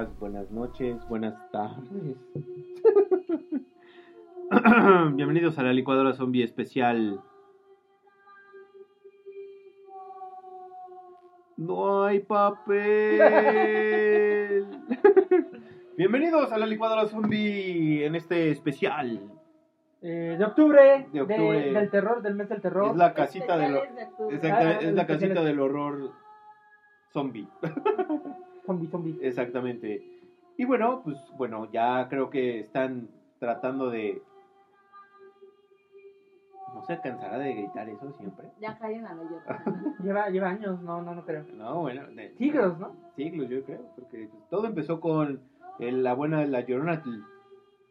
Días, buenas noches, buenas tardes. Bienvenidos a la licuadora zombie especial. No hay papel. Bienvenidos a la licuadora zombie en este especial. Eh, de octubre, De octubre. del terror, del mes del terror. Es la casita del de octubre. exactamente, Ah, es la casita del horror zombie. Zombie, zombie. Exactamente. Y bueno, pues bueno, ya creo que están tratando de... ¿No se cansará de gritar eso siempre? Ya callen a la llorona. Lleva, lleva años, no, no, no creo. No, bueno. de- Siglos, ¿no? Siglos, yo creo. Porque todo empezó con el- la buena, la llorona.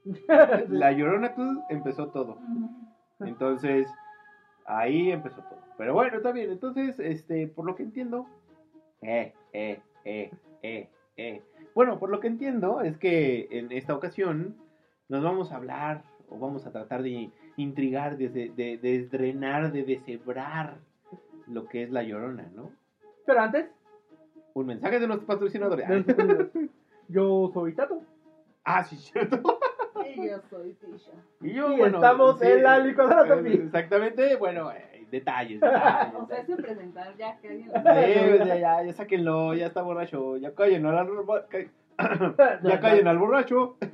La llorona empezó todo. Entonces, ahí empezó todo. Pero bueno, está bien. Entonces, este, por lo que entiendo... Eh, eh, eh, eh, eh. Bueno, por lo que entiendo es que en esta ocasión nos vamos a hablar o vamos a tratar de intrigar, de, de, de desdrenar, de deshebrar lo que es la llorona, ¿no? Pero antes, Un mensaje de nuestros patrocinadores. yo soy Tato. Ah, sí, cierto. Y yo soy Tisha. Y yo, Y bueno, estamos sí, en la licuadora zombie. Exactamente, bueno, eh, detalles. detalles. O sea, sin presentar ya que alguien Sí, pues, ya, ya, ya sáquenlo, ya está borracho, ya callen al, ya callen al borracho.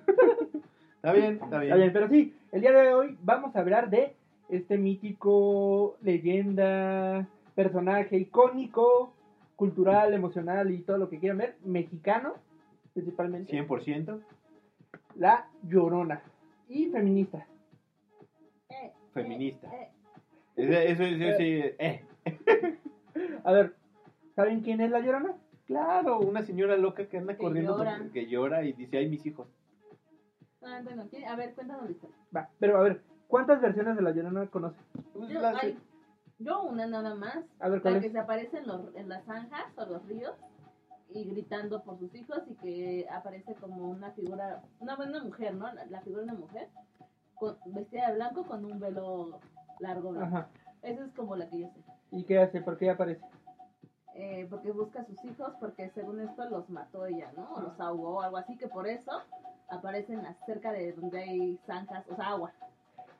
Está bien, está Está bien. bien, pero sí, el día de hoy vamos a hablar de este mítico, leyenda, personaje icónico, cultural, emocional y todo lo que quieran ver, mexicano, principalmente, 100% la Llorona. Y feminista. Eh, feminista. eh, eso, eso, sí, eh. A ver, ¿saben quién es la Llorona? Claro, una señora loca que anda Que corriendo, llora. con- que llora y dice, ay, mis hijos. Ah, bueno, ¿quién- a ver, cuéntanos la historia. Va, pero a ver, ¿cuántas versiones de la Llorona conocen? Pues, Yo, la- ay, yo una nada más. A ver, ¿cuál La es? que se aparece en, los, en las zanjas o los ríos y gritando por sus hijos y que aparece como una figura, una buena mujer, ¿no? La, la figura de una mujer con, vestida de blanco con un velo largo blanco. Ajá. Esa es como la que yo sé. ¿Y qué hace? ¿Por qué aparece? eh, porque busca a sus hijos, porque según esto los mató ella, ¿no? O los ahogó o algo así, que por eso aparecen cerca de donde hay zanjas, o sea, agua.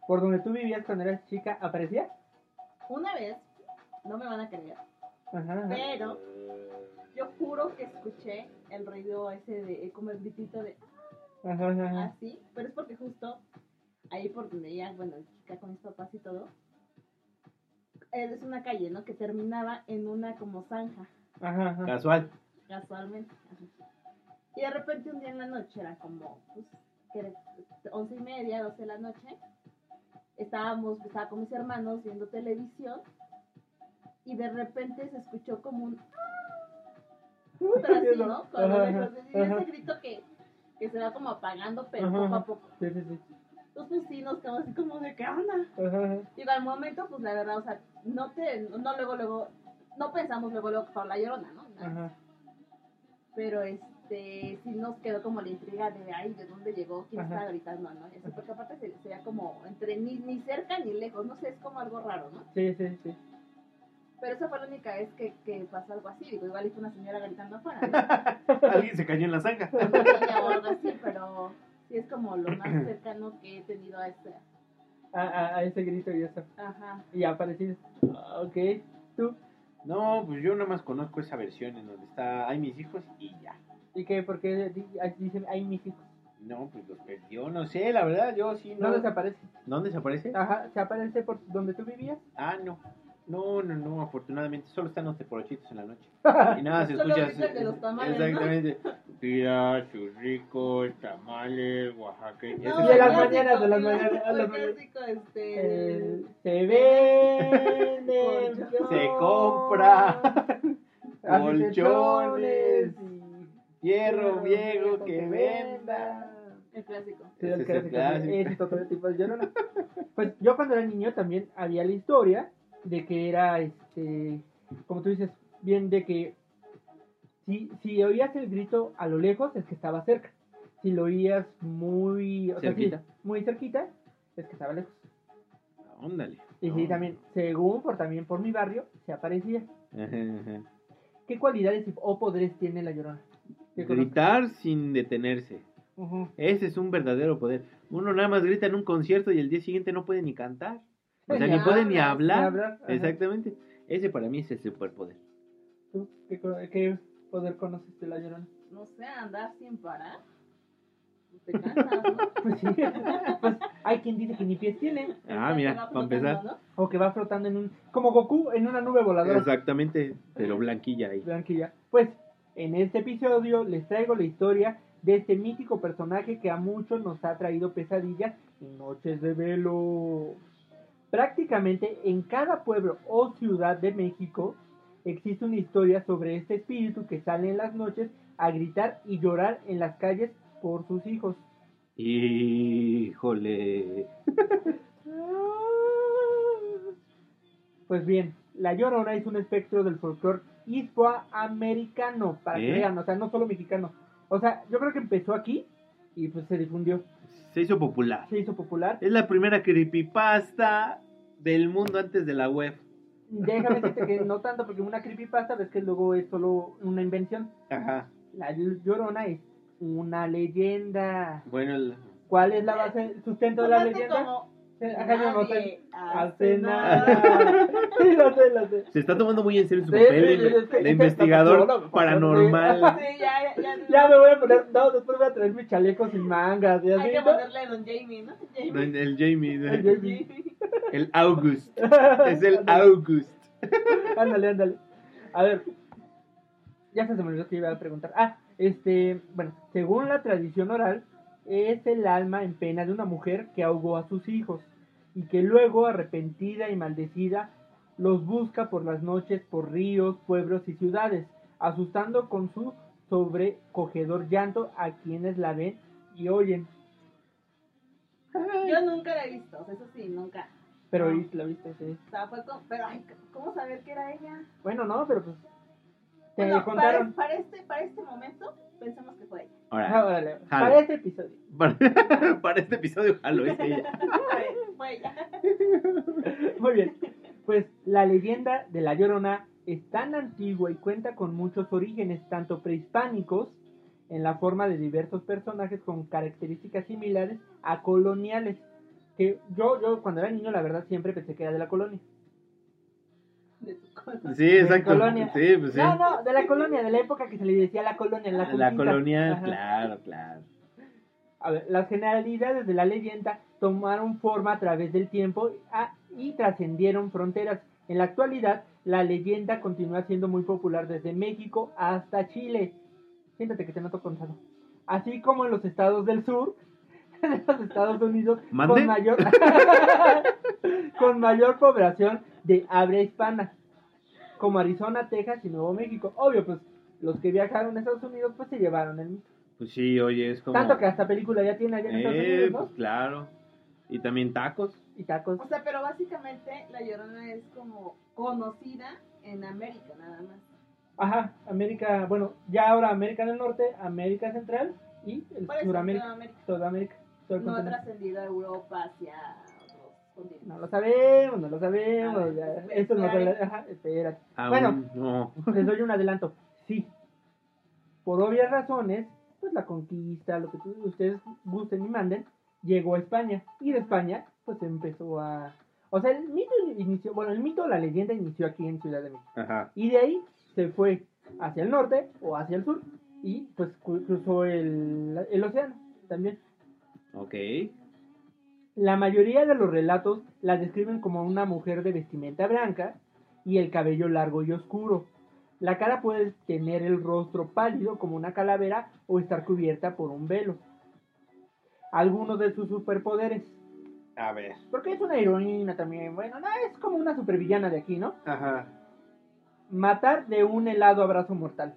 ¿Por donde tú vivías cuando eras chica aparecía? Una vez, no me van a creer, Ajá, ajá. pero yo juro que escuché el ruido ese de, como el gritito de ajá. así, pero es porque justo ahí por donde ella, bueno, chica con mis papás y todo, es una calle, ¿no? Que terminaba en una como zanja. Ajá, ajá. Casual. casualmente. ajá. Y de repente un día en la noche, era como, pues, once y media, doce de la noche, estábamos, estaba con mis hermanos viendo televisión y de repente se escuchó como un... Pero así, ¿no? Con lo Ajá, ajá. ese grito que, que se va como apagando, pero Ajá, poco a poco. Sí, sí, sí. Entonces, pues sí, nos quedamos así como de, ¿qué onda? Ajá, ajá. Digo, al momento, pues la verdad, o sea, no te, no luego, luego, no pensamos luego, luego que fue la llorona, ¿no? Ajá. pero este sí nos quedó como la intriga de ay de dónde llegó quién Ajá. estaba gritando no y así, porque aparte se, se veía como entre ni, ni cerca ni lejos no sé es como algo raro no Sí, sí, sí. pero esa fue la única vez que, que pasó algo así digo igual fue una señora gritando afuera ¿no? Alguien se cayó en la zanja. Una niña o algo así pero sí es como lo más cercano que he tenido a este A, a, a ese grito y eso. ajá Y apareció. Ah, Ok. ¿Tú? No, pues yo nada más conozco esa versión en donde está, ay, mis hijos y ya. ¿Y qué? ¿Por qué dicen, ay, mis hijos? No, pues los perdió, no sé, la verdad, yo sí no. No desaparece. ¿Dónde desaparece? Ajá, ¿se aparece por donde tú vivías? Ah, no. No, no, no, afortunadamente solo están los teporochitos en la noche. Y nada, se escucha. de los tamales, ¿no? Exactamente. Tira sus ricos tamales oaxaqueños. No, Ese de las clásico, mañanas, de las mañanas, clásico, a las el mañanas. clásico, este, Eh, se vende. Se compra colchones. Hierro viejo que venda. el clásico. Sí, Ese el es el clásico, clásico. ese es otro tipo de llorona. Pues yo cuando era niño también había la historia de que era, este, como tú dices, bien de que si, si oías el grito a lo lejos es que estaba cerca. Si lo oías muy, o sea, sí, Cerquita. muy cerquita, es que estaba lejos. Óndale. Y sí, No. también, según por también por mi barrio, se aparecía. Ajá, ajá. ¿Qué cualidades o poderes tiene la llorona? Gritar sin detenerse. Ese es un verdadero poder. Uno nada más grita en un concierto y el día siguiente no puede ni cantar. O sea, Ni ni puede ni hablar. ni hablar, ajá. Exactamente. Ese para mí es el superpoder. ¿Tú qué, qué poder conoces de la llorona? No sé, andar sin parar. Te cansas, ¿no? Pues sí, pues hay quien dice que ni pies tiene, Ah, mira, va para empezar. flotando, o que va flotando en un, como Goku en una nube voladora. Exactamente, pero blanquilla ahí. Blanquilla. Pues, en este episodio les traigo la historia de este mítico personaje que a muchos nos ha traído pesadillas y noches de velo. Prácticamente en cada pueblo o ciudad de México existe una historia sobre este espíritu que sale en las noches a gritar y llorar en las calles por sus hijos. Híjole. Pues bien, la Llorona es un espectro del folclore hispanoamericano, para que ¿Eh? vean, o sea, no solo mexicano. O sea, yo creo que empezó aquí y pues se difundió, Se hizo popular. se hizo popular. Es la primera creepypasta del mundo antes de la web. Déjame decirte que no tanto, porque una creepypasta ves que luego es solo una invención. Ajá. La Llorona es una leyenda. Bueno, el- ¿Cuál es la base, el sustento de la leyenda? como Ajá, yo no nadie Hace hace nada. nada. Sí, lo sé, lo sé. se está tomando muy en serio su Sí, papel sí, de, es que- investigador pasando, paranormal. Sí, ya, ya, ya. Ya me voy a poner, no, después voy a traer mi chaleco sin mangas y así. Hay que ponerle Don Jamie, ¿no? Jamie. El Jamie, El ¿no? Jamie. Jamie. el August. Es el August. Ándale, ándale. A ver. Ya se me olvidó que iba a preguntar. Ah, este, bueno, según la tradición oral, es el alma en pena de una mujer que ahogó a sus hijos y que luego, arrepentida y maldecida, los busca por las noches por ríos, pueblos y ciudades, asustando con su sobrecogedor llanto a quienes la ven y oyen. Yo nunca la he visto, eso sí, nunca. Pero oí- la viste, sí. O sea, fue como, pero ay, ¿cómo saber que era ella? Bueno, no, pero pues. Te Bueno, para, contaron. para este, para este momento, pensemos que fue ella. Ah, Ahora, órale, Jalo. Para este episodio. para, para este episodio, jalo, es ella. Fue ella. Muy bien. Pues la leyenda de la Llorona es tan antigua y cuenta con muchos orígenes, tanto prehispánicos, en la forma de diversos personajes con características similares a coloniales. Que yo, yo cuando era niño, la verdad, siempre pensé que era de la colonia. De tu cola. Sí, exacto. colonia. Sí, pues sí. No, no, de la colonia, de la época que se le decía la colonia, la, La Ajá. claro, claro. A ver, las generalidades de la leyenda tomaron forma a través del tiempo ah, y trascendieron fronteras. En la actualidad, la leyenda continúa siendo muy popular desde México hasta Chile. Siéntate que te noto cansado. Así como en los estados del sur, de los Estados Unidos, ¿Mande? con mayor, con mayor población de habla hispana, como Arizona, Texas y Nuevo México. Obvio, pues los que viajaron a Estados Unidos, pues se llevaron el mito. Pues sí, oye, es como. Tanto que hasta película ya tiene allá en Estados Eh, Unidos, ¿no? pues claro. Y también tacos. Y tacos. O sea, pero básicamente la Llorona es como conocida en América nada más. Ajá, América, bueno, ya ahora América del Norte, América Central y el Suramérica, toda América. toda América, todo el No ha trascendido a Europa hacia No lo sabemos, no lo sabemos. Ver, ya, espera, esto no se Ajá, espérate. Aún Bueno. no. Les doy un adelanto. Sí. Por obvias razones, pues la conquista, lo que ustedes gusten y manden, llegó a España. Y de España, pues empezó a... O sea, el mito inició, bueno, el mito, la leyenda inició aquí en Ciudad de México. Ajá. Y de ahí se fue hacia el norte o hacia el sur y pues cru- cruzó el, el océano también. Ok. La mayoría de los relatos la describen como una mujer de vestimenta blanca, y el cabello largo y oscuro. La cara puede tener el rostro pálido como una calavera o estar cubierta por un velo. Algunos de sus superpoderes. A ver. Porque es una heroína también. Bueno, no, es como una supervillana de aquí, ¿no? Ajá. Matar de un helado abrazo mortal.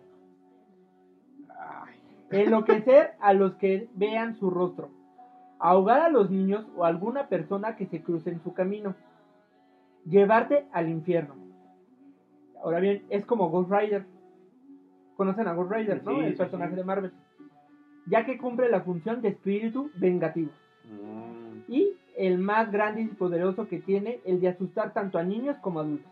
Ay. Enloquecer a los que vean su rostro. Ahogar a los niños o alguna persona que se cruce en su camino. Llevarte al infierno. Ahora bien, es como Ghost Rider. Conocen a Ghost Rider, ¿no? Sí, el sí, personaje sí. de Marvel. Ya que cumple la función de espíritu vengativo. Mm. Y el más grande y poderoso que tiene, el de asustar tanto a niños como a adultos.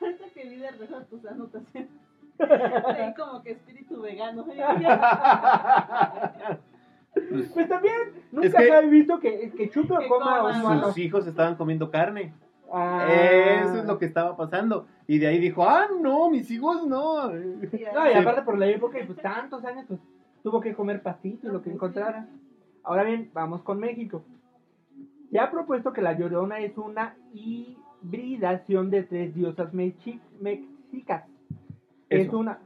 Ahorita que vi de rejas tus anotaciones. Como que espíritu vegano. ¿eh? Pues también, nunca Es que- se ha visto que, que chupe o Que coma coma. humano. Sus hijos estaban comiendo carne. Ah. Eso es lo que estaba pasando. Y de ahí dijo, ah, no, mis hijos no. No, y aparte por la época, y pues tantos años, pues tuvo que comer pastito y lo que encontrara. Ahora bien, vamos con México. Se ha propuesto que la Llorona es una hibridación de tres diosas mexicas. Es Eso. una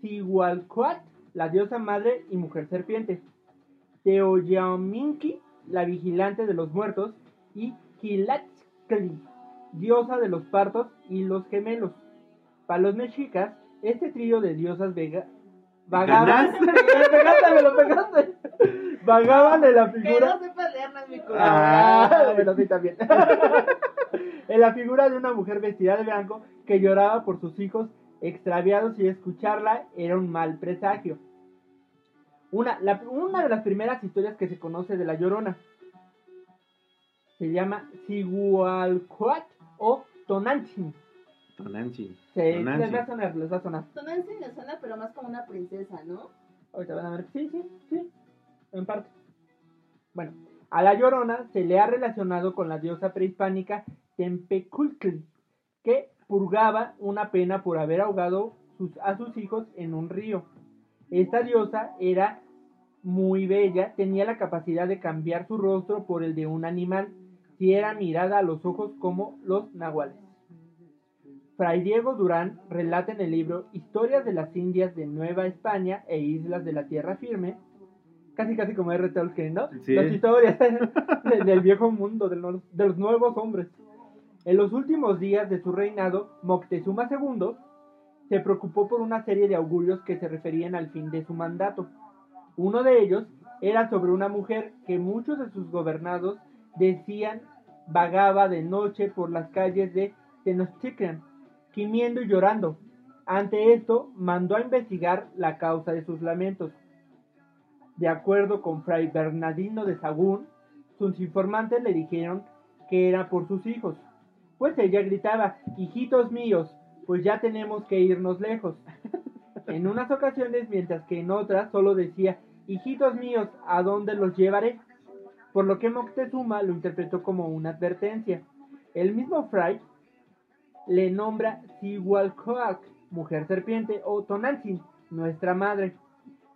Cihualcoatl, la diosa madre y mujer serpiente. Teoyaminki, la vigilante de los muertos. Y Quilatzcli, diosa de los partos y los gemelos. Para los mexicas, este trío de diosas vega vagaban. ¿Ganaste? me lo pegaste, me lo pegaste. Vagaban en la Que figura. no leer no mi culpa. Ah, bueno, sí, también. en la figura de una mujer vestida de blanco que lloraba por sus hijos extraviados y escucharla era un mal presagio. Una, la- una de las primeras historias que se conoce de la Llorona se llama Sigualcoatl o Tonantzin. Tonantzin. Se, Tonantzin. les va a sonar, les va a sonar. Tonantzin me suena, pero más como una princesa, ¿no? Ahorita van a ver. Sí, sí, sí. En parte. Bueno, a la Llorona se le ha relacionado con la diosa prehispánica Tempecultli, que purgaba una pena por haber ahogado sus- a sus hijos en un río. Esta diosa era muy bella, tenía la capacidad de cambiar su rostro por el de un animal, si era mirada a los ojos como los nahuales. Fray Diego Durán relata en el libro Historias de las Indias de Nueva España e Islas de la Tierra Firme, casi casi como R. Tolkien, ¿no? Sí. Las historias del, viejo mundo, del no- de los nuevos hombres. En los últimos días de su reinado, Moctezuma II se preocupó por una serie de augurios que se referían al fin de su mandato. Uno de ellos era sobre una mujer que muchos de sus gobernados decían vagaba de noche por las calles de Tenochtitlan, gimiendo y llorando. Ante esto, mandó a investigar la causa de sus lamentos. De acuerdo con Fray Bernardino de Sagún, sus informantes le dijeron que era por sus hijos. Pues ella gritaba, hijitos míos, pues ya tenemos que irnos lejos. En unas ocasiones, mientras que en otras solo decía, hijitos míos, ¿a dónde los llevaré? Por lo que Moctezuma lo interpretó como una advertencia. El mismo Fray le nombra Cihualcoatl, mujer serpiente, o Tonantzin, nuestra madre.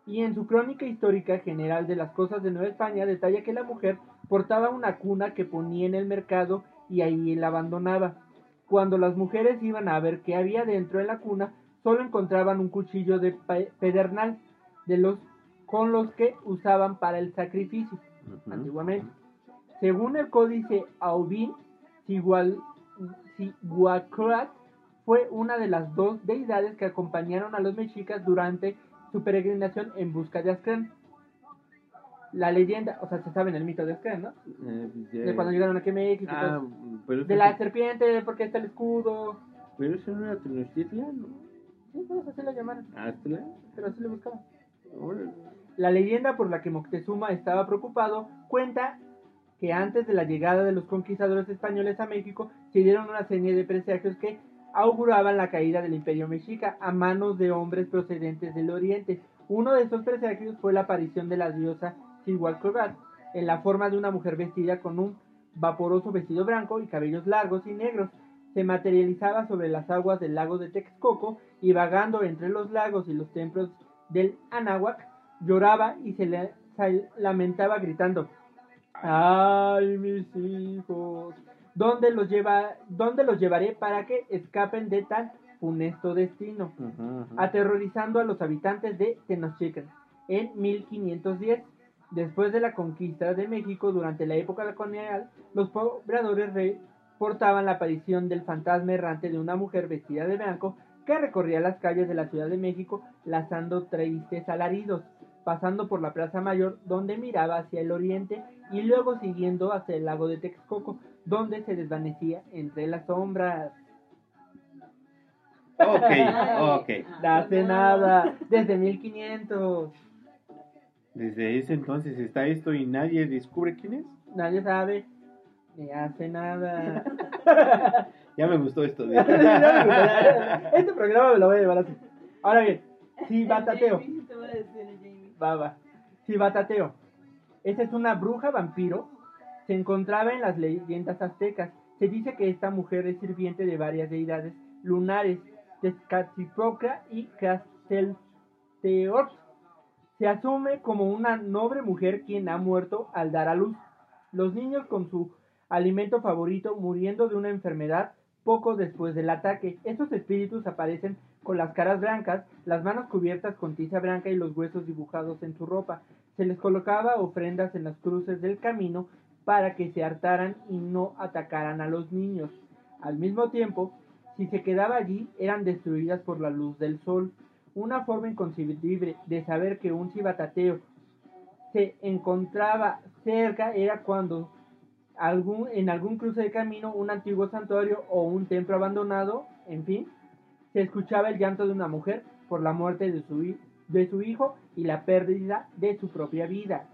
Y en su crónica histórica general de las cosas de Nueva España detalla que la mujer portaba una cuna que ponía en el mercado y ahí la abandonaba. Cuando las mujeres iban a ver qué había dentro de la cuna, solo encontraban un cuchillo de pe- pedernal de los con los que usaban para el sacrificio antiguamente. Según el códice Aubin, Cihuacroat fue una de las dos deidades que acompañaron a los mexicas durante su peregrinación en busca de Aztlán. La leyenda, o sea, se sabe en el mito de Aztlán, ¿no? Eh, pues, De cuando llegaron a México. y Ah, pero De la serpiente, porque está el escudo. Pero eso no era Tenochtitlan, ¿no? Sí, pues así la llamaron, Aztlán. pero así le buscaban. La leyenda por la que Moctezuma estaba preocupado cuenta que antes de la llegada de los conquistadores españoles a México se dieron una serie de presagios que auguraban la caída del imperio mexica a manos de hombres procedentes del oriente. Uno de esos presagios fue la aparición de la diosa Cihualcoatl en la forma de una mujer vestida con un vaporoso vestido blanco y cabellos largos y negros. Se materializaba sobre las aguas del lago de Texcoco y vagando entre los lagos y los templos del Anáhuac, lloraba y se, le- se lamentaba gritando, ¡ay mis hijos! ¿Dónde los, lleva, ¿Dónde los llevaré para que escapen de tan funesto destino? Aterrorizando a los habitantes de Tenochtitlan en 1510. Después de la conquista de México durante la época colonial, los pobladores reportaban la aparición del fantasma errante de una mujer vestida de blanco que recorría las calles de la Ciudad de México lanzando tristes alaridos, pasando por la Plaza Mayor donde miraba hacia el oriente y luego siguiendo hacia el lago de Texcoco donde se desvanecía entre las sombras. Ok, ok. Hace nada, desde 1500. Desde ese entonces está esto y nadie descubre quién es. Nadie sabe, ni hace nada. Ya me gustó esto. de- este programa me lo voy a llevar así. Ahora bien, si batateo, baba, si batateo, esa es una bruja vampiro, se encontraba en las leyendas aztecas. Se dice que esta mujer es sirviente de varias deidades lunares, Tezcatlipoca y Castelteotl. Se asume como una noble mujer quien ha muerto al dar a luz. Los niños con su alimento favorito muriendo de una enfermedad poco después del ataque. Estos espíritus aparecen con las caras blancas, las manos cubiertas con tiza blanca y los huesos dibujados en su ropa. Se les colocaba ofrendas en las cruces del camino para que se hartaran y no atacaran a los niños. Al mismo tiempo, si se quedaba allí, eran destruidas por la luz del sol. Una forma inconcebible de saber que un cibatateo se encontraba cerca era cuando algún, en algún cruce de camino, un antiguo santuario o un templo abandonado, en fin, se escuchaba el llanto de una mujer por la muerte de su, de su hijo y la pérdida de su propia vida.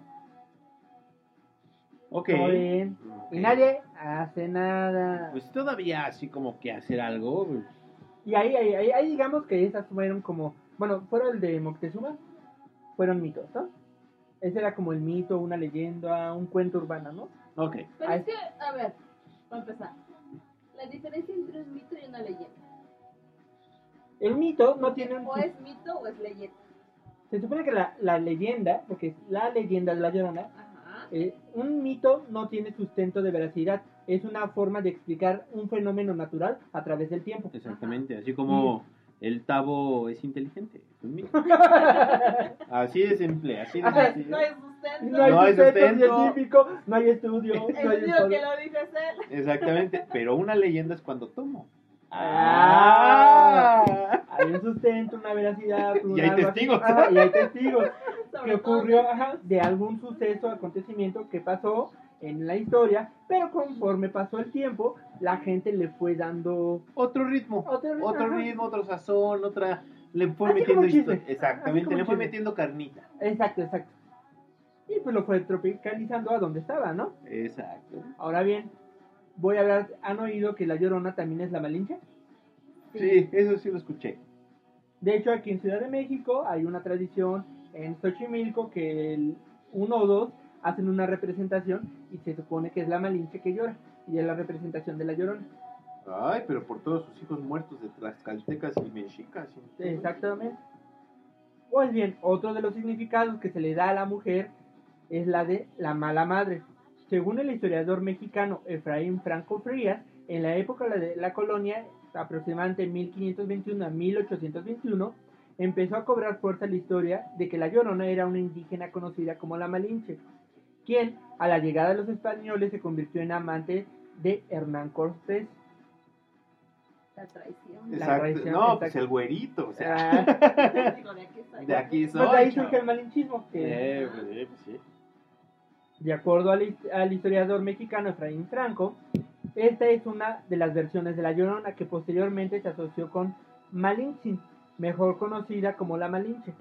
Ok. ¿Todo bien? Y nadie hace nada. Pues todavía así como que hacer algo. pues, Y ahí, ahí, ahí, ahí digamos que esas fueron como, bueno, fuera el de Moctezuma, fueron mitos, ¿no? Ese era como el mito, una leyenda, un cuento urbano, ¿no? Ok. Pero es que, a ver, para empezar, la diferencia entre un mito y una leyenda. El mito no tiene. O es mito o es leyenda. Se supone que la, la leyenda, porque es la leyenda de la llorona, Ajá. eh, un mito no tiene sustento de veracidad, es una forma de explicar un fenómeno natural a través del tiempo. Exactamente. Así como el tabo es inteligente. Es un mito. Así de simple. Así de. No hay sustento. No hay No hay sustento sustento. científico, no hay estudio, no hay El estudio. que lo dijo es él. Exactamente. Pero una leyenda es cuando tomo. Ah. Hay un sustento, una veracidad. un Y hay testigos. Ajá, y hay testigos. Que ocurrió ajá, de algún suceso, acontecimiento que pasó en la historia, pero conforme pasó el tiempo, la gente le fue dando Otro ritmo. otro ritmo. Otro ritmo, otro sazón, otra. Le fue Así metiendo historia. Exactamente. Le fue metiendo carnita. Exacto, exacto. Y pues lo fue tropicalizando a donde estaba, ¿no? Exacto. Ahora bien, voy a hablar, ¿han oído que la Llorona también es la Malinche? Sí, eso sí lo escuché. De hecho, aquí en Ciudad de México hay una tradición en Xochimilco que el uno o dos hacen una representación y se supone que es la Malinche que llora y es la representación de la Llorona. Ay, pero por todos sus hijos muertos de Tlaxcaltecas y Mexicas. Exactamente. Pues bien, otro de los significados que se le da a la mujer es la de la mala madre. Según el historiador mexicano Efraín Franco Frías, en la época de la colonia, aproximadamente 1521 a 1821, empezó a cobrar fuerza la historia de que la Llorona era una indígena conocida como la Malinche, quien a la llegada de los españoles se convirtió en amante de Hernán Cortés. La traición. La traición, no, pues el güerito. O sea, Ah, de aquí de aquí pues de ahí soy. surge el malinchismo. que- Eh, pues, eh, pues, sí. De acuerdo al, his- al historiador mexicano Efraín Franco, esta es una de las versiones de la Llorona que posteriormente se asoció con Malintzin, mejor conocida como la Malinche.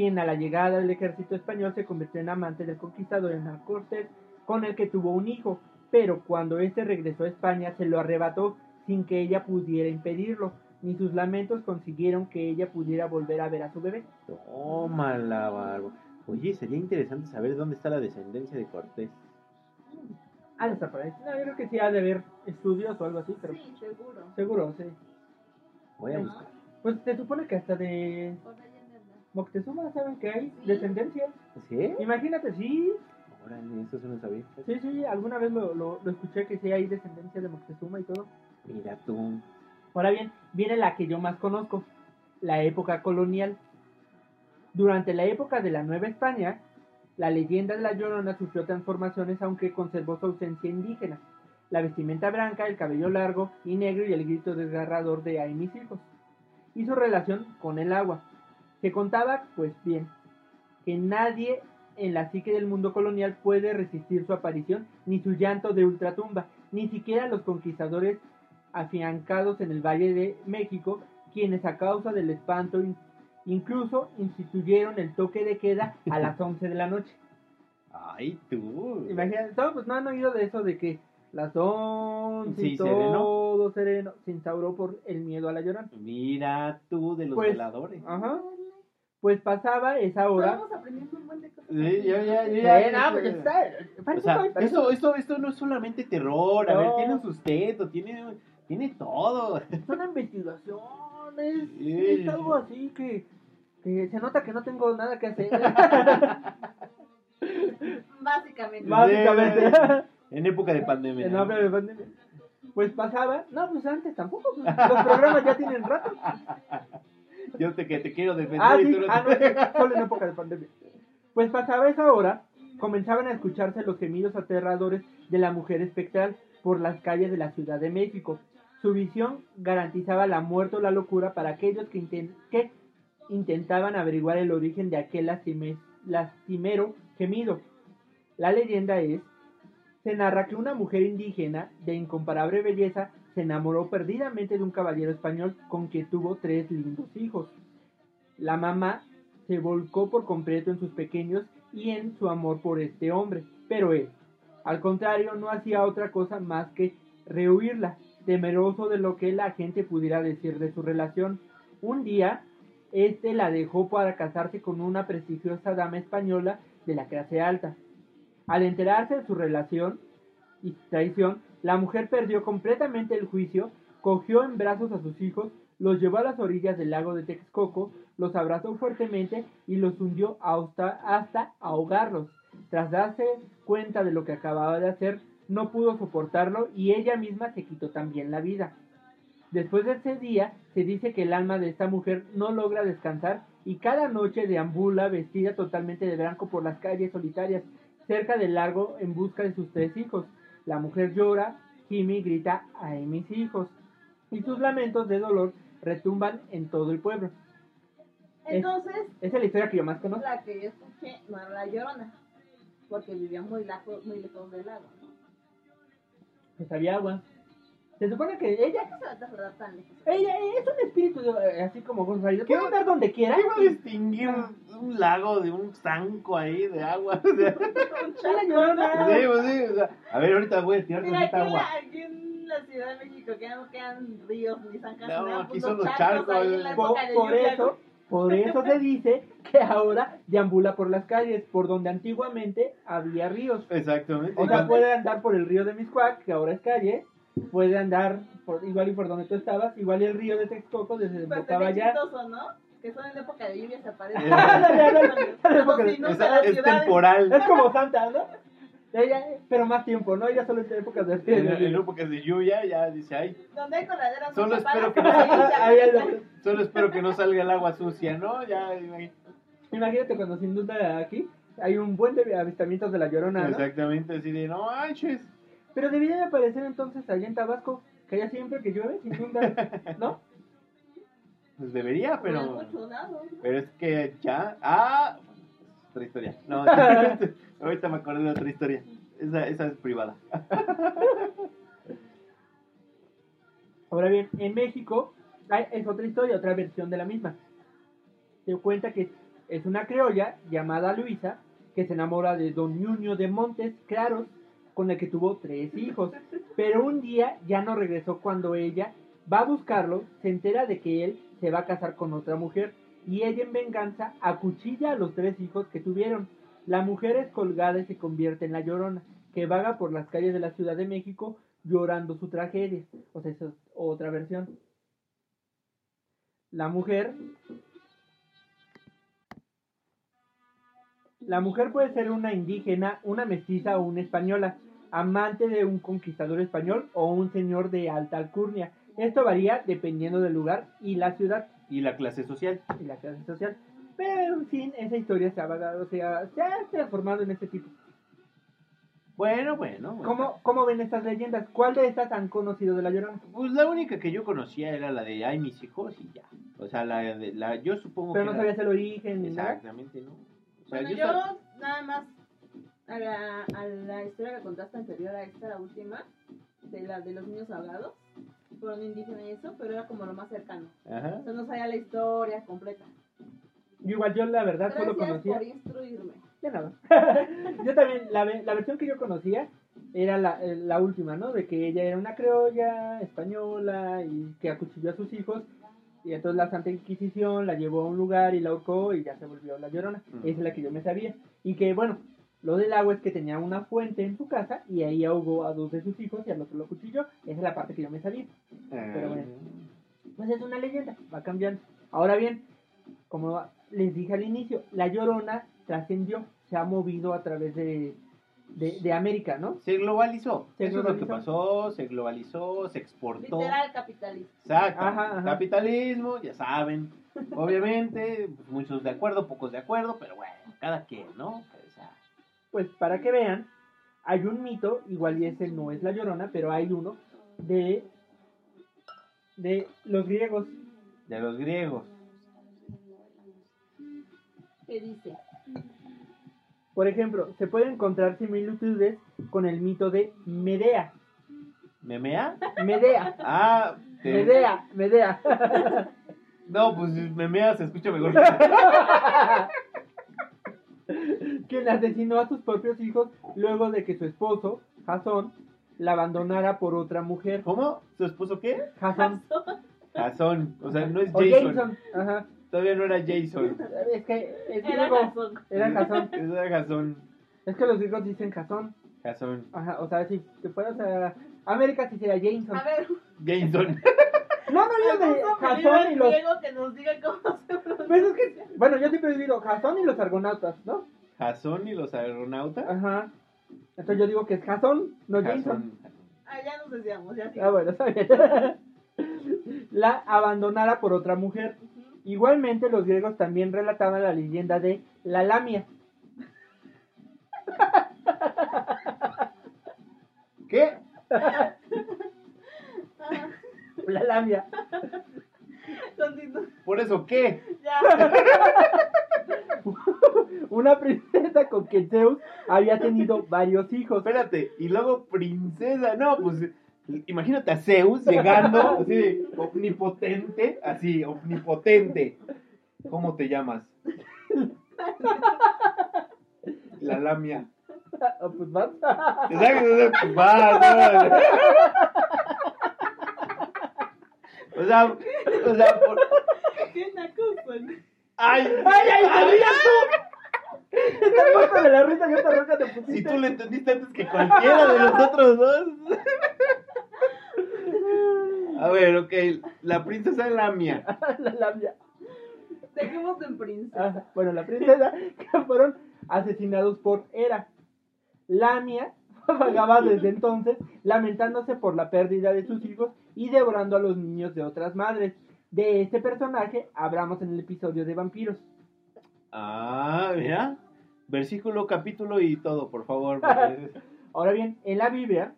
Quien a la llegada del ejército español se convirtió en amante del conquistador Hernán Cortés, con el que tuvo un hijo, pero cuando éste regresó a España se lo arrebató sin que ella pudiera impedirlo, ni sus lamentos consiguieron que ella pudiera volver a ver a su bebé. Tómala, barbo. Oye, sería interesante saber dónde está la descendencia de Cortés. Ah, desaparece. No, yo creo que sí ha de haber estudios o algo así, pero Sí, seguro. seguro, sí. Voy a buscar. Pues se supone que hasta de. Moctezuma saben que hay descendencia. ¿Sí? Imagínate, sí. Órale, eso se no sabía. Sí, sí, alguna vez lo, lo, lo escuché que sí hay descendencia de Moctezuma y todo. Mira tú. Ahora bien, viene la que yo más conozco, la época colonial. Durante la época de la Nueva España, la leyenda de la Llorona sufrió transformaciones aunque conservó su ausencia indígena. La vestimenta blanca, el cabello largo y negro y el grito desgarrador de ¡ay mis hijos! Y su relación con el agua. Se contaba, pues bien, que nadie en la psique del mundo colonial puede resistir su aparición ni su llanto de ultratumba, ni siquiera los conquistadores afiancados en el Valle de México, quienes a causa del espanto in- incluso instituyeron el toque de queda a las 11 de la noche. Ay, tú. Imagínate, no, pues no han oído de eso de que las 11 y Sí, sereno. todo sereno se instauró por el miedo a la llorona. Mira tú de los Pues, veladores. Ajá. Pues pasaba esa hora. Estamos aprendiendo un buen de cosas. Sí, yo ya, ya. no, eso esto, esto, esto no es solamente terror, a ver, No. tiene un sustento, tiene, tiene todo. son investigaciones, Sí, es algo así que, que se nota que no tengo nada que hacer. Básicamente. Básicamente. En época de pandemia. En nombre de pandemia. Pues pasaba, no, pues antes tampoco, pues, los programas ya tienen rato. Yo te, que te quiero defender Ah, y sí, tú no ah, te- no, solo en época de pandemia. Pues pasaba esa hora, comenzaban a escucharse los gemidos aterradores de la mujer espectral por las calles de la Ciudad de México. Su visión garantizaba la muerte o la locura para aquellos que, inten- que intentaban averiguar el origen de aquel lastime- lastimero gemido. La leyenda es, se narra que una mujer indígena de incomparable belleza se enamoró perdidamente de un caballero español con quien tuvo tres lindos hijos. La mamá se volcó por completo en sus pequeños y en su amor por este hombre, pero él, al contrario, no hacía otra cosa más que rehuirla, temeroso de lo que la gente pudiera decir de su relación. Un día, este la dejó para casarse con una prestigiosa dama española de la clase alta. Al enterarse de su relación y traición, la mujer perdió completamente el juicio, cogió en brazos a sus hijos, los llevó a las orillas del lago de Texcoco, los abrazó fuertemente y los hundió hasta, ahogarlos. Tras darse cuenta de lo que acababa de hacer, no pudo soportarlo y ella misma se quitó también la vida. Después de ese día, se dice que el alma de esta mujer no logra descansar y cada noche deambula vestida totalmente de blanco por las calles solitarias, cerca del lago en busca de sus tres hijos. La mujer llora, gime y grita, ¡ay mis hijos! Y sus lamentos de dolor retumban en todo el pueblo. Entonces, Esa es la historia que yo más conozco. la que yo escuché no era la llorona. Porque vivía muy lejos, muy lejos del lago. ¿no? Pues había agua. Se supone que ella, ¿Qué se va a trasladar tan lejos? ella es un espíritu eh, así como Ghost Rider. Puede andar donde quiera. ¿Qué va a distinguir un, un lago de un zanco ahí de agua? O sea, la llorona. sí, pues sí, o sea, a ver, ahorita voy a tirar Mira, aquí tantita en, la, agua. aquí en la Ciudad de México que ya no quedan ríos ni zancas. No, aquí son los ahí charcos, en la época de por lluvia, eso, por eso se dice que ahora deambula por las calles, por donde antiguamente había ríos. Exactamente. O sea, Cuando- puede andar por el río de Miscuac, que ahora es calle, puede andar por, igual y por donde tú estabas, igual y el río de Texcoco desembocaba allá. chistoso, ¿no? Que son en época de lluvia se. Eh. No es, temporal. Es como Santa, ¿no? Ella, pero más tiempo, ¿no? Ella solo en épocas de En, en épocas de lluvia ya dice, ay, Donde hay coladeras. Solo espero que no solo espero que no salga el agua sucia, ¿no? Ya, imagínate. Imagínate cuando se inunda aquí, hay un buen de avistamientos de la llorona, ¿no? Exactamente, así de, no manches. Pero debería de aparecer entonces allá en Tabasco, que allá siempre que llueve se inunda, ¿no? Pues debería, pero. Pero es que ya. Ah, otra historia. No, ahorita me acordé de otra historia. Esa, esa es privada. Ahora bien, en México hay- es otra historia, otra versión de la misma. Se cuenta que es una criolla llamada Luisa que se enamora de don Ñuño de Montes Claros, con el que tuvo tres hijos. Pero un día ya no regresó cuando ella va a buscarlo, se entera de que él se va a casar con otra mujer y ella en venganza acuchilla a los tres hijos que tuvieron. La mujer es colgada y se convierte en la llorona, que vaga por las calles de la Ciudad de México llorando su tragedia. O sea, esa es otra versión. La mujer La mujer puede ser una indígena, una mestiza o una española, amante de un conquistador español o un señor de alta alcurnia. Esto varía dependiendo del lugar y la ciudad Y la clase social. y la clase social. Pero en fin, esa historia se ha, vagado- se ha, se ha transformado en este tipo. Bueno, bueno. bueno. ¿Cómo, ¿Cómo ven estas leyendas? ¿Cuál de estas han conocido de la Llorona? Pues la única que yo conocía era la de ay mis hijos y ya. O sea, la de la yo supongo Pero que no era- sabías el origen ni nada. Exactamente, ¿no? O sea, Bueno, yo yo sab- nada más a la, a la historia que contaste anterior a esta, la última, de la de los niños ahogados, fueron indígenas y eso, pero era como lo más cercano. Ajá. O sea, no sabía la historia completa. Yo igual, yo la verdad solo conocía... por instruirme. De nada. yo también, la, ve- la versión que yo conocía era la, eh, la última, ¿no? De que ella era una criolla española y que acuchilló a sus hijos. Y entonces la Santa Inquisición la llevó a un lugar y la ahorcó y ya se volvió la llorona. Esa es la que yo me sabía. Y que, bueno, lo del agua es que tenía una fuente en su casa y ahí ahogó a dos de sus hijos y al otro lo acuchilló. Esa es la parte que yo me sabía. Pero bueno. Pues es una leyenda, va cambiando. Ahora bien, como les dije al inicio, la llorona trascendió, se ha movido a través de, de, de América, ¿no? Se globalizó. Se Eso es lo que globalizó. pasó, se globalizó, se exportó. Literal capitalismo. Exacto. Ajá, ajá. Capitalismo, ya saben. Obviamente, pues, muchos de acuerdo, pocos de acuerdo, pero bueno, cada quien, ¿no? Pues para que vean, hay un mito, igual y ese no es la llorona, pero hay uno de, de los griegos. de los griegos. ¿Qué dice? Por ejemplo, se pueden encontrar similitudes con el mito de Medea. ¿Memea? Medea, Ah, te- Medea, Medea. No, pues memea se escucha mejor. quien asesinó a sus propios hijos luego de que su esposo, Jasón, la abandonara por otra mujer. ¿Cómo? ¿Su esposo qué? Jasón. Jason. O sea, no es O Jason. Jason. Ajá. Todavía no era Jason. Es que es Era razón. Era Jasón. Era Jason. Es que los griegos dicen Jasón. Jason. Ajá. O sea, si te fueras a América, sí sería Jason. A ver, Jason. No, no, yo de al y los. que nos diga cómo se pronuncia. Pues es que, bueno, yo siempre digo Jasón y los argonautas, ¿no? Jason y los aeronautas. Ajá. Entonces yo digo que es Jasón, no Jason. Jason. Ah, ya nos decíamos, ya sí. Ah, bueno, está bien. La abandonara por otra mujer. Igualmente los griegos también relataban la leyenda de la lamia. ¿Qué? La lamia. ¿Por eso qué? Ya. Una princesa con quien Zeus había tenido varios hijos. Espérate. Y luego princesa. No, pues imagínate a Zeus llegando así de omnipotente. Así, omnipotente. ¿Cómo te llamas? La lamia. Pues. Exacto, pues va, no. O sea, o sea, por... ¡Ay! ¡Ay, ay, sabías tú! Estás muerto de la risa y esta roca te pusiste. Si tú le entendiste antes que cualquiera de los otros dos. A ver, ok. La princesa Lamia. la lamia. Dejemos en princesa. Ajá, bueno, la princesa que fueron asesinados por Hera. Lamia vagaba desde entonces lamentándose por la pérdida de sus hijos y devorando a los niños de otras madres. De este personaje hablamos en el episodio de vampiros. Ah, mira. Versículo, capítulo y todo, por favor. Ahora bien, en la Biblia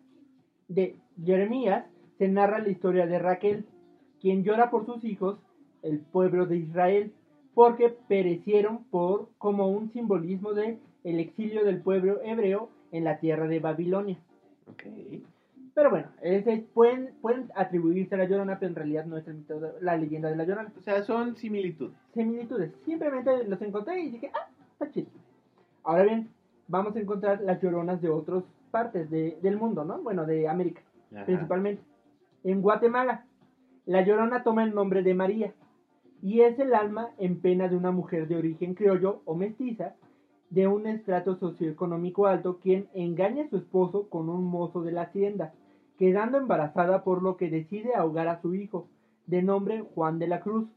de Jeremías se narra la historia de Raquel, quien llora por sus hijos, el pueblo de Israel, porque perecieron por como un simbolismo de el exilio del pueblo hebreo en la tierra de Babilonia. Ok. Pero bueno, ese, pueden, pueden atribuirse a la Llorona, pero en realidad no es el mito de- la leyenda de la Llorona. O sea, son similitudes. Similitudes. Simplemente los encontré y dije, ah, está chido. Ahora bien, vamos a encontrar las lloronas de otras partes de- del mundo, ¿no? Bueno, de América, Ajá. principalmente. En Guatemala, la llorona toma el nombre de María y es el alma en pena de una mujer de origen criollo o mestiza de un estrato socioeconómico alto quien engaña a su esposo con un mozo de la hacienda, quedando embarazada por lo que decide ahogar a su hijo, de nombre Juan de la Cruz,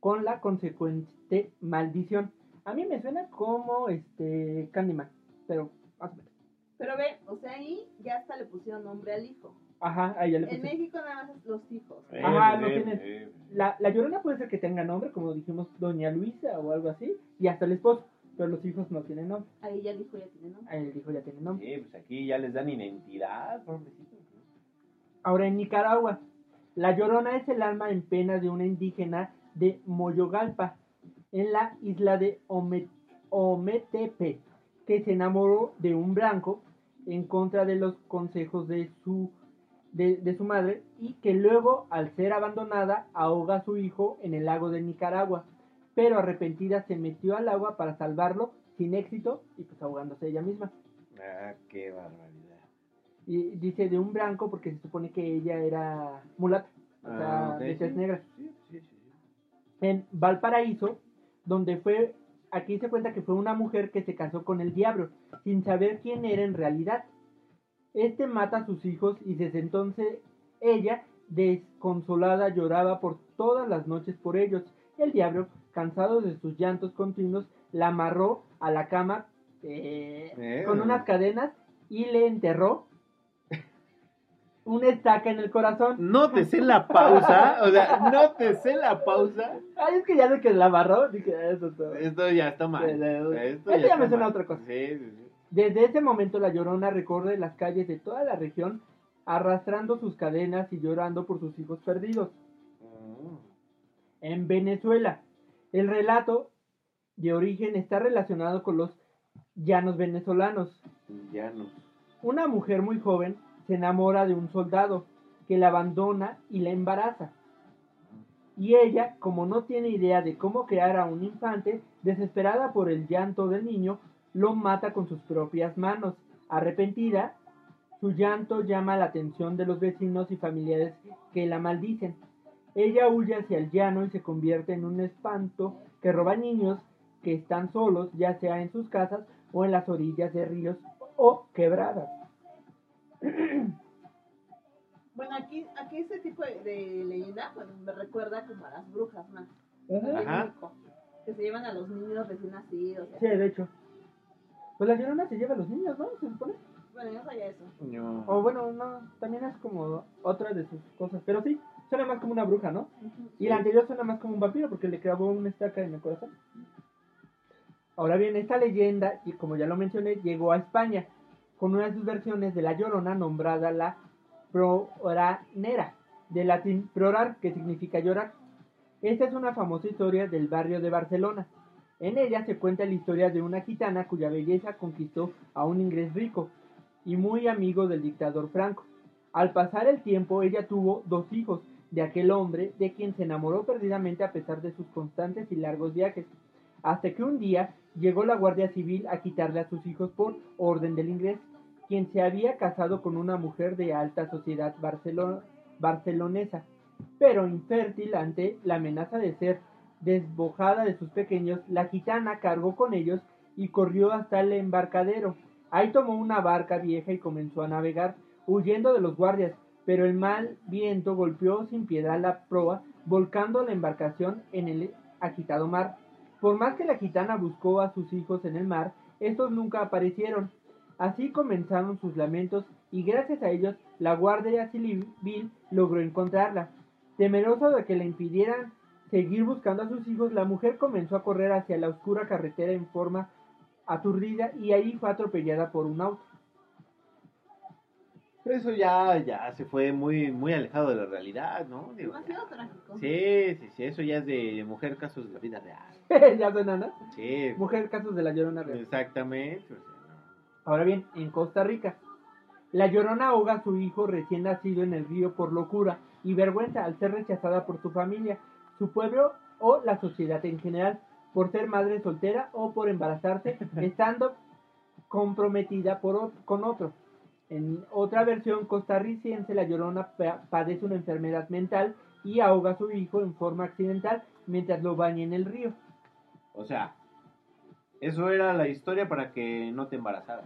con la consecuente maldición. A mí me suena como este Candyman, pero más o menos. Pero ve, o sea, ahí ya hasta le pusieron nombre al hijo. Ajá, ahí ya le En puse. México nada más es los hijos. Eh, Ajá, no eh, tiene- eh, La, la Llorona puede ser que tenga nombre, como dijimos, Doña Luisa o algo así, y hasta el esposo, pero los hijos no tienen nombre. Ahí ya el hijo ya tiene nombre. Ahí el hijo ya tiene nombre. Sí, pues aquí ya les dan identidad, pobrecitos. Ahora en Nicaragua, la Llorona es el alma en pena de una indígena de Moyogalpa, en la isla de Ome- Ometepe, que se enamoró de un blanco en contra de los consejos de su, de su madre y que luego, al ser abandonada, ahoga a su hijo en el lago de Nicaragua, pero arrepentida se metió al agua para salvarlo sin éxito y pues ahogándose ella misma. Ah, qué barbaridad. Y dice de un blanco porque se supone que ella era mulata, o sea, Ah, ok, de tez sí. negra. Sí, sí, sí, sí. En Valparaíso, donde fue, aquí se cuenta que fue una mujer que se casó con el diablo, sin saber quién era en realidad. Este mata a sus hijos y desde entonces ella, desconsolada, lloraba por todas las noches por ellos. El diablo, cansado de sus llantos continuos, la amarró a la cama eh, Eh. con unas cadenas y le enterró una estaca en el corazón. No te sé la pausa, o sea, no te sé la pausa. Ay, es que ya de que la amarró, dije, "Ah, eso es todo". Esto ya está mal. Esto Esto ya me suena otra cosa. Sí, sí, sí. Desde ese momento la Llorona recorre las calles de toda la región arrastrando sus cadenas y llorando por sus hijos perdidos. En Venezuela, el relato de origen está relacionado con los llanos venezolanos. Ya no. Una mujer muy joven se enamora de un soldado que la abandona y la embaraza. Y ella, como no tiene idea de cómo crear a un infante, desesperada por el llanto del niño, lo mata con sus propias manos. Arrepentida, su llanto llama la atención de los vecinos y familiares que la maldicen. Ella huye hacia el llano y se convierte en un espanto que roba niños que están solos, ya sea en sus casas o en las orillas de ríos o quebradas. Bueno, aquí, aquí ese tipo de, de leyenda pues, me recuerda como a las brujas más. Ajá. Que se llevan a los niños recién nacidos. Sí, de hecho. Pues la llorona se lleva a los niños, ¿no? Se supone. Bueno, yo no sabía eso. No. O bueno, no, también es como otra de sus cosas. Pero sí, suena más como una bruja, ¿no? Y la anterior suena más como un vampiro porque le clavó una estaca en el corazón. Ahora bien, esta leyenda, y como ya lo mencioné, llegó a España con una de sus versiones de la llorona nombrada la proranera, de latín prorar, que significa llorar. Esta es una famosa historia del barrio de Barcelona. En ella se cuenta la historia de una gitana cuya belleza conquistó a un inglés rico y muy amigo del dictador Franco. Al pasar el tiempo, ella tuvo dos hijos de aquel hombre de quien se enamoró perdidamente a pesar de sus constantes y largos viajes, hasta que un día llegó la Guardia Civil a quitarle a sus hijos por orden del inglés, quien se había casado con una mujer de alta sociedad barcelo- barcelonesa, pero infértil ante la amenaza de ser desbojada de sus pequeños, la gitana cargó con ellos y corrió hasta el embarcadero. Ahí tomó una barca vieja y comenzó a navegar, huyendo de los guardias, pero el mal viento golpeó sin piedad la proa, volcando la embarcación en el agitado mar. Por más que la gitana buscó a sus hijos en el mar, estos nunca aparecieron. Así comenzaron sus lamentos y gracias a ellos la Guardia Civil logró encontrarla. Temerosa de que le impidieran seguir buscando a sus hijos, la mujer comenzó a correr hacia la oscura carretera en forma aturdida y ahí fue atropellada por un auto. Eso ya, ya se fue muy, muy alejado de la realidad, ¿no? Digo, Demasiado trágico. sí, sí, sí, eso ya es de mujer casos de la vida real. ya suena, ¿no? Sí, Mujer, casos de la Llorona Real. exactamente. o sea, no. Ahora bien, en Costa Rica, la Llorona ahoga a su hijo recién nacido en el río por locura y vergüenza al ser rechazada por su familia, su pueblo o la sociedad en general, por ser madre soltera o por embarazarse, estando comprometida por con otro. En otra versión costarricense, la Llorona pa- padece una enfermedad mental y ahoga a su hijo en forma accidental mientras lo baña en el río. O sea, eso era la historia para que no te embarazaras.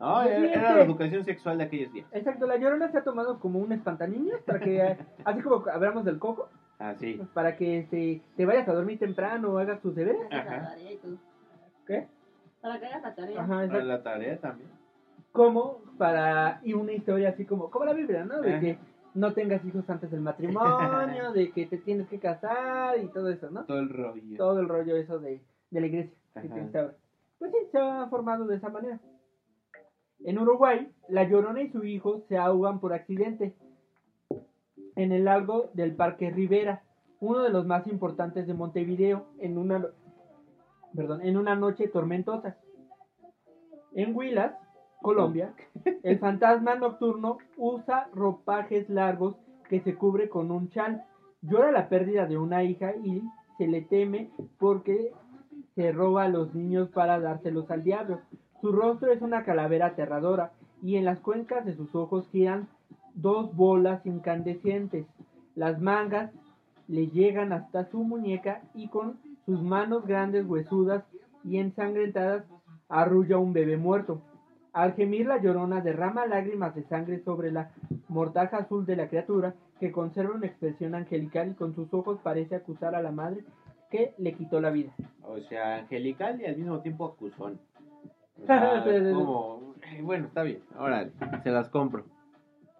No, Pues sí, era, la educación sexual de aquellos días. Exacto, la Llorona se ha tomado como un espantaniños para que, así como hablamos del coco, Así. para que este, te vayas a dormir temprano o hagas tus deberes. Ajá. tarea y todo. ¿Qué? Para que hagas la tarea. Ajá, Para exacto. la tarea también. Como para, y una historia así como, como la Biblia, ¿no? De Ajá. que no tengas hijos antes del matrimonio, de que te tienes que casar y todo eso, ¿no? Todo el rollo. Todo el rollo eso de, de la iglesia que. Pues sí, se ha formado de esa manera. En Uruguay, la Llorona y su hijo se ahogan por accidente en el lago del Parque Rivera, uno de los más importantes de Montevideo, en una, perdón, en una noche tormentosa. En Huilas, Colombia, el fantasma nocturno usa ropajes largos que se cubre con un chal. Llora la pérdida de una hija y se le teme porque se roba a los niños para dárselos al diablo. Su rostro es una calavera aterradora y en las cuencas de sus ojos giran dos bolas incandescentes. Las mangas le llegan hasta su muñeca y con sus manos grandes, huesudas y ensangrentadas arrulla un bebé muerto. Al gemir la llorona derrama lágrimas de sangre sobre la mortaja azul de la criatura, que conserva una expresión angelical y con sus ojos parece acusar a la madre que le quitó la vida. O sea, angelical y al mismo tiempo acusón. O sea, como, eh, bueno, está bien. Ahora, se las compro.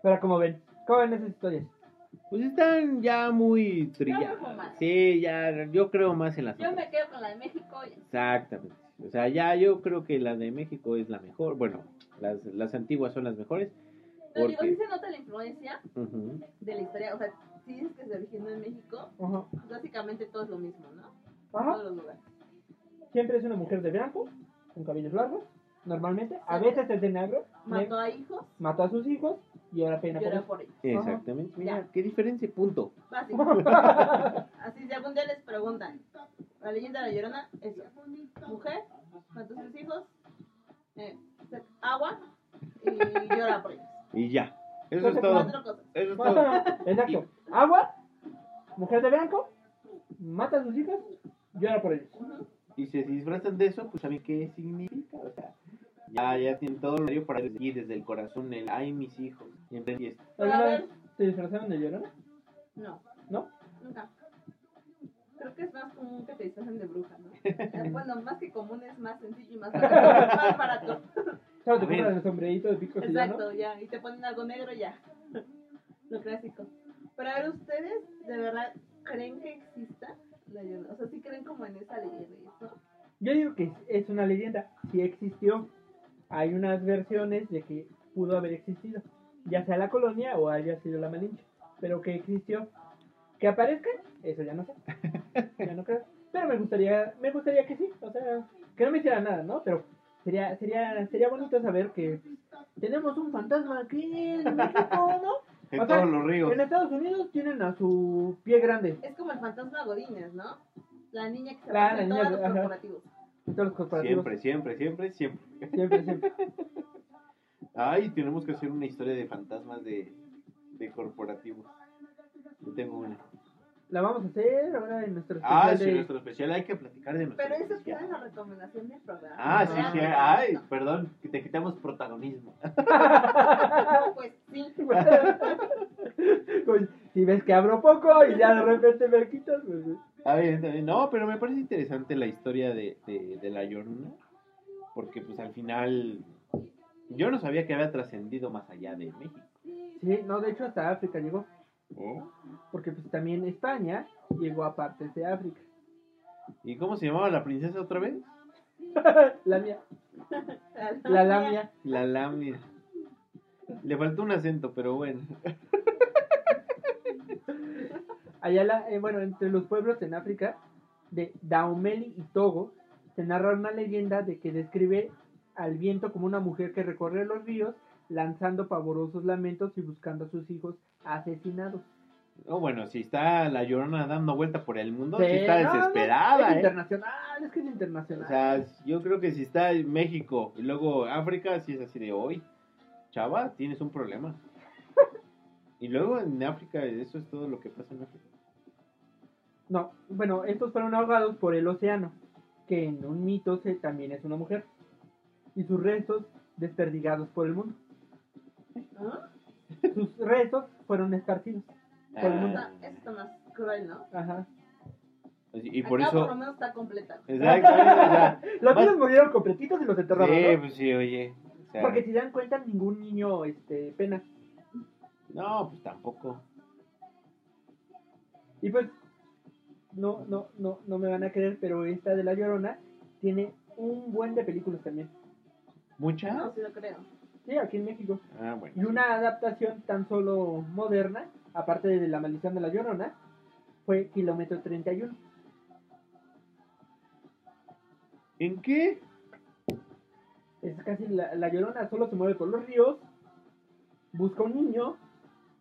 Pero como ven, ¿cómo ven esas historias? Pues están ya muy trilladas. Yo. Sí, ya, yo creo más en las Yo otras. me quedo con la de México. y- Exactamente. O sea, ya yo creo que la de México es la mejor. Bueno, las, las antiguas son las mejores. Pero digo, Porque... sí se nota la influencia Ujú. de la historia. O sea, si dices que se originó en México, Ajá. pues básicamente todo es lo mismo, ¿no? En todos los lugares. Siempre es una mujer de blanco, con cabellos largos, normalmente. A veces es de negro. Mató a hijos, mató a sus hijos y ahora pena por por ellos. Exactamente. Mira, Ya. qué diferencia, punto. Básico. Así, si algún día les preguntan, la leyenda de la llorona, eso. Mujer, mató a sus hijos, eh, agua y llora por ellos. Y ya. Eso es todo. Cuatro cosas. Eso es todo. Exacto. Agua, mujer de blanco, mata a sus hijos, llora por ellos. Y se disfrazan de eso, pues ¿saben qué significa? O sea, ya, ya tienen todo radio para decir desde el corazón el ay mis hijos. Y en a ¿Alguna ver. vez ¿Se disfrazaron de llorona? No, ¿No? nunca. Creo que es más común que te disfracen de bruja, ¿no? Bueno, más que común es más sencillo y más barato. más barato. Claro, te compran el sombrerito de picos y ya, ¿no? Exacto, ya. Y te ponen algo negro ya. Lo clásico. Pero a ver, ¿ustedes de verdad creen que exista la llorona? O sea, ¿sí creen como en esa leyenda y eso? Yo digo que es una leyenda, sí existió. Hay unas versiones de que pudo haber existido, ya sea la colonia o haya sido la Malinche, pero que existió. Que aparezca, eso ya no sé. Ya no creo. Pero me gustaría, me gustaría que sí, o sea, que no me hiciera nada, ¿no? Pero sería, sería, sería bonito saber que tenemos un fantasma aquí en México, ¿no? En O sea, todos los ríos. En Estados Unidos tienen a su pie grande. Es como el fantasma Godínez, ¿no? La niña que se La en niña, todos los corporativos. En todos los corporativos. Siempre, siempre, siempre, siempre. Siempre, siempre. Ay, tenemos que hacer una historia de fantasmas de, de corporativos. Yo tengo una. La vamos a hacer ahora en nuestro especial Ah, sí, de- nuestro especial. Hay que platicar de nuestro Pero eso especial. queda en la recomendación del programa. Ah, sí, sí. Ay, no. perdón, que te quitamos protagonismo. Pues sí. Pues, si ves que abro poco y ya de repente me quitas, pues... No, pero me parece interesante la historia de, de, de la Llorona. Porque, pues, al final. Yo no sabía que había trascendido más allá de México. Sí, no, de hecho hasta África llegó. ¿Oh? Porque pues también España llegó a partes de África. ¿Y cómo se llamaba la princesa otra vez? La mía, la lamia. La Lamia. Le faltó un acento, pero bueno. Allá, la, eh, bueno, entre los pueblos en África, de Daomeli y Togo, se narra una leyenda de que describe al viento como una mujer que recorre los ríos lanzando pavorosos lamentos y buscando a sus hijos asesinados. No, bueno, si está la Llorona dando vuelta por el mundo, Sí, está no, desesperada, es ¿eh? internacional, es que es internacional. O sea, yo creo que si está en México y luego África, sí es así de hoy. Chava, tienes un problema. Y luego en África, eso es todo lo que pasa en África. No, bueno, estos fueron ahogados por el océano, que en un mito se, también es una mujer, y sus restos desperdigados por el mundo. ¿Ah? Sus restos fueron esparcidos. Por el mundo. Ah, Eso está más cruel, ¿no? Ajá. Así- Y por Acá por lo eso... menos está completa. Exactamente, o sea, Los Más- niños murieron completitos y los enterraron, Sí, ¿no? pues sí, oye. o sea, Porque si se dan cuenta, ningún niño, este, pena. No, pues tampoco. Y pues, no, no, no, no me van a creer, pero esta de La Llorona tiene un buen de películas también. ¿Mucha? No, sí lo creo. Sí, aquí en México. Ah, bueno. Y una adaptación tan solo moderna, aparte de La Maldición de La Llorona, fue Kilómetro 31. ¿En qué? Es casi la, la Llorona, solo se mueve por los ríos, busca un niño,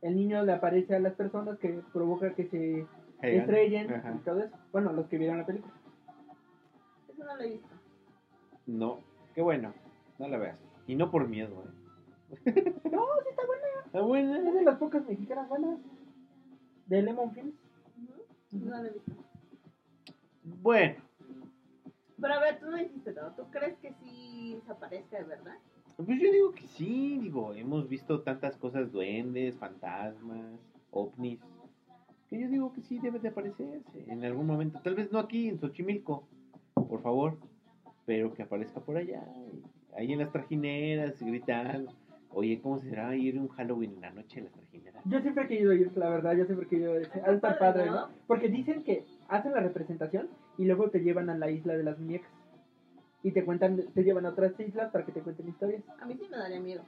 el niño le aparece a las personas que provoca que se Caigan. estrellen Ajá. y todo eso. Bueno, los que vieron la película. Eso no lo he visto. No, qué bueno. No la veas. Y no por miedo, ¿eh? No, sí está buena. Está buena. Es de las pocas mexicanas buenas. De Lemon Films. No lo he visto. Bueno, Pero a ver, tú no dijiste todo. ¿Tú crees que sí se aparezca de verdad? pues yo digo que sí, digo, hemos visto tantas cosas, duendes, fantasmas, ovnis, que yo digo que sí debe de aparecerse en algún momento, tal vez no aquí en Xochimilco, por favor, pero que aparezca por allá, ahí en las trajineras, gritando, oye, ¿cómo será ir un Halloween en la noche en las trajineras? Yo siempre he querido ir, la verdad, yo siempre he querido ir. Ha estar padre, ¿no? Porque dicen que hacen la representación y luego te llevan a la isla de las muñecas. Y te cuentan, te llevan a otras islas para que te cuenten historias. A mí sí me daría miedo.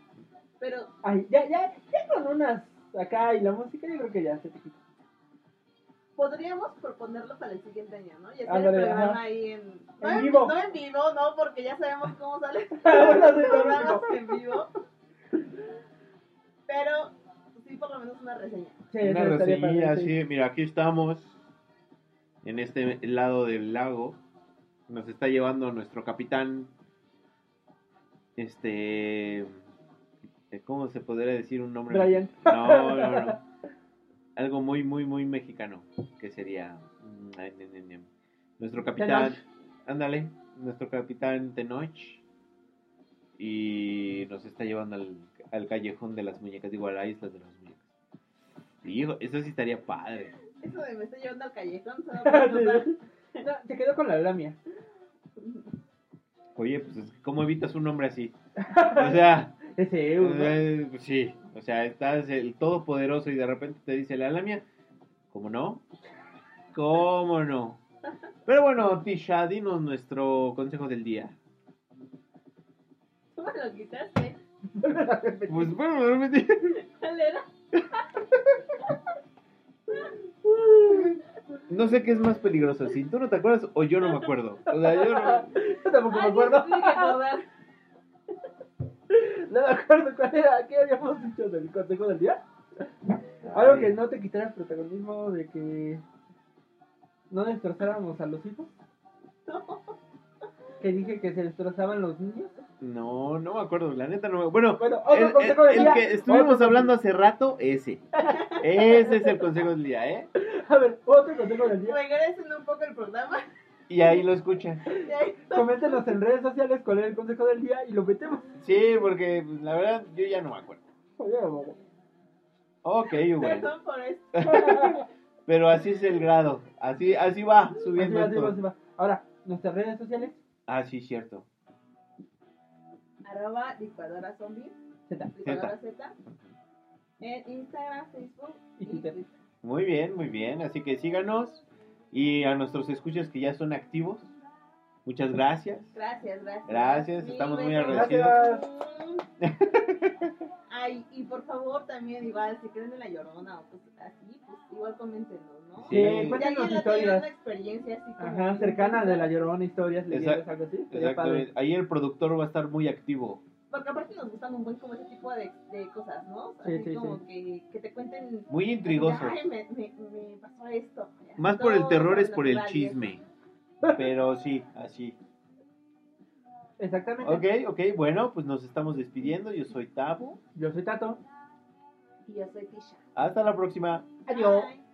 Pero Ay, ya, ya, ya con unas acá y la música yo creo que ya se te quita. Podríamos proponerlo para el siguiente año, ¿no? Y hacer Ándale, el programa ajá. ahí en... En no vivo. No en vivo, no, porque ya sabemos cómo salen los Bueno, sí, programas en vivo. Pero sí, por lo menos una reseña. Sí, Una padre, sí. mira, aquí estamos en este lado del lago. Nos está llevando nuestro capitán. Este. ¿Cómo se podría decir un nombre? Brian. No, no, no. Algo muy, muy, muy mexicano. Que sería. mm, ay, ne, ne, ne. Nuestro capitán. Tenoch. Ándale. Nuestro capitán Tenoch. Y nos está llevando al, al callejón de las muñecas. Digo, a la isla de las muñecas. Y hijo, eso sí estaría padre. Eso de me está llevando al callejón, se va a notar. No, se quedó con la lamia. Oye, pues es que ¿cómo evitas un nombre así? O sea, Ese ¿no? eh, pues sí, o sea, estás el todopoderoso y de repente te dice la lamia. ¿Cómo no? ¿Cómo no? Pero bueno, Tisha, dinos nuestro consejo del día. ¿Cómo lo quitaste? Pues bueno, de repente- ¿Cuál era? no sé qué es más peligroso, si tú no te acuerdas o yo no me acuerdo. O sea, yo no... Yo tampoco me acuerdo. sí, sí, que acordar. No me acuerdo cuál era. ¿Qué habíamos dicho del consejo del día? Algo que no te quitara el protagonismo de que no destrozáramos a los hijos. Que dije que se destrozaban los niños. No, no me acuerdo, la neta no me Bueno, Bueno, otro el, consejo el- del el día. que estuvimos Otro hablando hace rato, ese. Ese es el consejo del día, ¿eh? A ver, otro consejo del día. Regresen un poco el programa. Y ahí lo escuchan. Y ahí- Coméntenos en redes sociales cuál es el consejo del día y lo metemos. Sí, porque pues, la verdad yo ya no me acuerdo. Ok, bueno. Perdón por esto. Pero así es el grado. Así, así va Así subiendo va, así va, así va. Ahora, nuestras redes sociales. Ah, sí, cierto. Arroba licuadora zombie. Z. Licuadora Z. En Instagram, Facebook Y Twitter. Muy bien, muy bien. Así que síganos. Y a nuestros escuchas que ya son activos. Muchas gracias. Gracias, gracias. Gracias, Mil estamos muy agradecidos. Ay, y por favor también igual, si creen en la llorona o cosas así, pues igual coméntenos, ¿no? Sí. Sí, cuéntenos historias. una experiencia así como... Ajá, cercana de la llorona, historias, leyendas, algo así. Exactamente. Ahí el productor va a estar muy activo. Porque aparte nos gustan un buen como ese tipo de, de cosas, ¿no? Sí, Así sí, como Que, que te cuenten... Muy intrigoso. Ay, me, me, me pasó esto. Más por el terror es por el chisme. Pero sí, así. Exactamente. Ok, ok, bueno, pues nos estamos despidiendo. Yo soy Tabo. Yo soy Tato. Y yo soy Tisha. Hasta la próxima. Adiós. Bye.